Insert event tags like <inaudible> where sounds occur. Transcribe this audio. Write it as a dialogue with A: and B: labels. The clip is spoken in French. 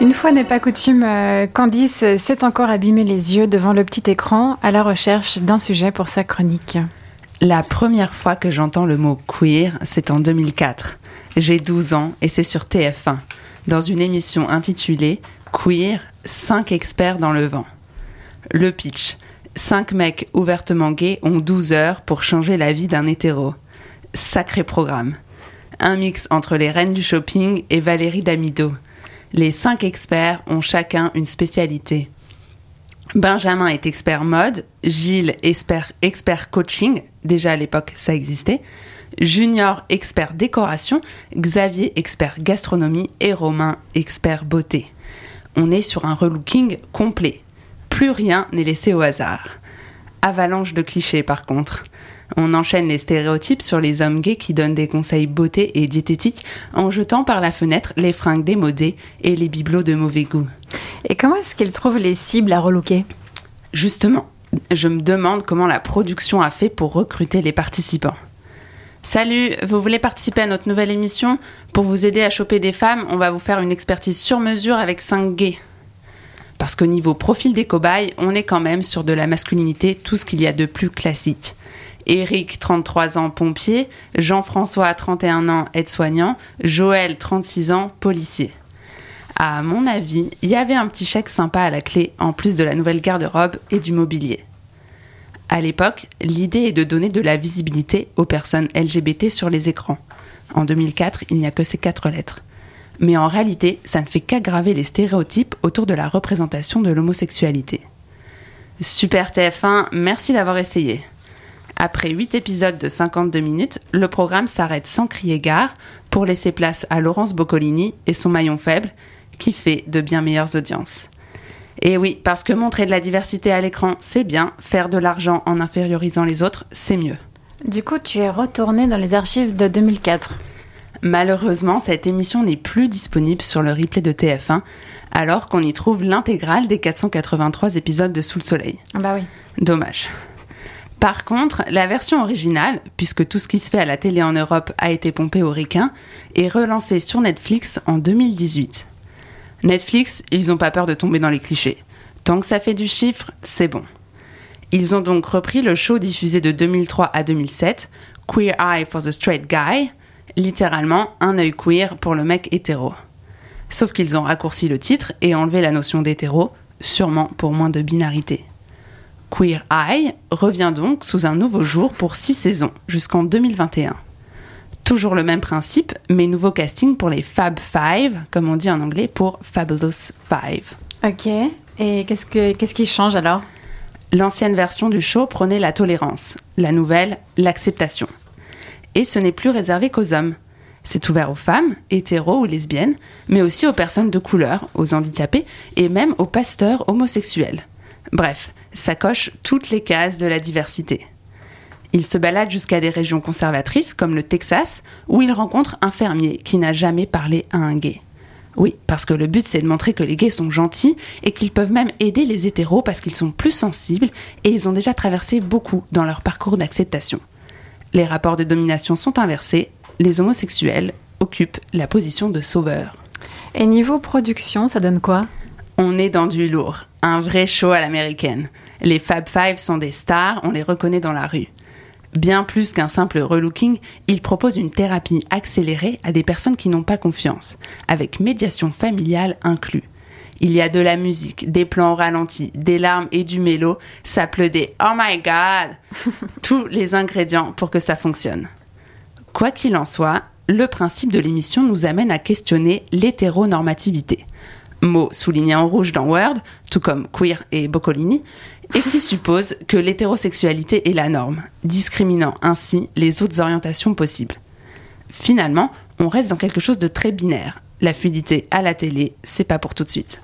A: Une fois n'est pas coutume, euh, Candice s'est encore abîmé les yeux devant le petit écran à la recherche d'un sujet pour sa chronique.
B: La première fois que j'entends le mot queer, c'est en 2004. J'ai 12 ans et c'est sur TF1, dans une émission intitulée Queer, 5 experts dans le vent. Le pitch. 5 mecs ouvertement gays ont 12 heures pour changer la vie d'un hétéro. Sacré programme. Un mix entre les reines du shopping et Valérie Damido. Les 5 experts ont chacun une spécialité. Benjamin est expert mode, Gilles expert coaching, déjà à l'époque ça existait, Junior expert décoration, Xavier expert gastronomie et Romain expert beauté. On est sur un relooking complet. Plus rien n'est laissé au hasard. Avalanche de clichés par contre. On enchaîne les stéréotypes sur les hommes gays qui donnent des conseils beauté et diététique en jetant par la fenêtre les fringues démodées et les bibelots de mauvais goût.
A: Et comment est-ce qu'ils trouvent les cibles à relooker
B: Justement, je me demande comment la production a fait pour recruter les participants. Salut, vous voulez participer à notre nouvelle émission? Pour vous aider à choper des femmes, on va vous faire une expertise sur mesure avec 5 gays. Parce qu'au niveau profil des cobayes, on est quand même sur de la masculinité, tout ce qu'il y a de plus classique. Eric, 33 ans, pompier, Jean-François, 31 ans, aide-soignant, Joël, 36 ans, policier. À mon avis, il y avait un petit chèque sympa à la clé, en plus de la nouvelle garde-robe et du mobilier. À l'époque, l'idée est de donner de la visibilité aux personnes LGBT sur les écrans. En 2004, il n'y a que ces quatre lettres. Mais en réalité, ça ne fait qu'aggraver les stéréotypes autour de la représentation de l'homosexualité. Super TF1, merci d'avoir essayé. Après 8 épisodes de 52 minutes, le programme s'arrête sans crier gare pour laisser place à Laurence Boccolini et son maillon faible, qui fait de bien meilleures audiences. Et oui, parce que montrer de la diversité à l'écran, c'est bien, faire de l'argent en infériorisant les autres, c'est mieux.
A: Du coup, tu es retourné dans les archives de 2004.
B: Malheureusement, cette émission n'est plus disponible sur le replay de TF1, alors qu'on y trouve l'intégrale des 483 épisodes de Sous le Soleil.
A: Ah bah oui.
B: Dommage. Par contre, la version originale, puisque tout ce qui se fait à la télé en Europe a été pompé au requin, est relancée sur Netflix en 2018. Netflix, ils n'ont pas peur de tomber dans les clichés. Tant que ça fait du chiffre, c'est bon. Ils ont donc repris le show diffusé de 2003 à 2007, Queer Eye for the Straight Guy, littéralement un œil queer pour le mec hétéro. Sauf qu'ils ont raccourci le titre et enlevé la notion d'hétéro, sûrement pour moins de binarité. Queer Eye revient donc sous un nouveau jour pour six saisons, jusqu'en 2021. Toujours le même principe, mais nouveau casting pour les Fab Five, comme on dit en anglais, pour Fabulous Five.
A: Ok. Et qu'est-ce, que, qu'est-ce qui change alors?
B: L'ancienne version du show prenait la tolérance, la nouvelle, l'acceptation. Et ce n'est plus réservé qu'aux hommes. C'est ouvert aux femmes, hétéros ou lesbiennes, mais aussi aux personnes de couleur, aux handicapés et même aux pasteurs homosexuels. Bref, ça coche toutes les cases de la diversité. Il se balade jusqu'à des régions conservatrices comme le Texas, où il rencontre un fermier qui n'a jamais parlé à un gay. Oui, parce que le but c'est de montrer que les gays sont gentils et qu'ils peuvent même aider les hétéros parce qu'ils sont plus sensibles et ils ont déjà traversé beaucoup dans leur parcours d'acceptation. Les rapports de domination sont inversés, les homosexuels occupent la position de sauveur.
A: Et niveau production, ça donne quoi?
B: On est dans du lourd, un vrai show à l'américaine. Les Fab Five sont des stars, on les reconnaît dans la rue. Bien plus qu'un simple relooking, il propose une thérapie accélérée à des personnes qui n'ont pas confiance, avec médiation familiale inclus. Il y a de la musique, des plans ralentis, des larmes et du mélo, ça pleut des Oh my god <laughs> Tous les ingrédients pour que ça fonctionne. Quoi qu'il en soit, le principe de l'émission nous amène à questionner l'hétéronormativité. Mot souligné en rouge dans Word, tout comme queer et Boccolini, et qui suppose que l'hétérosexualité est la norme, discriminant ainsi les autres orientations possibles. Finalement, on reste dans quelque chose de très binaire. La fluidité à la télé, c'est pas pour tout de suite.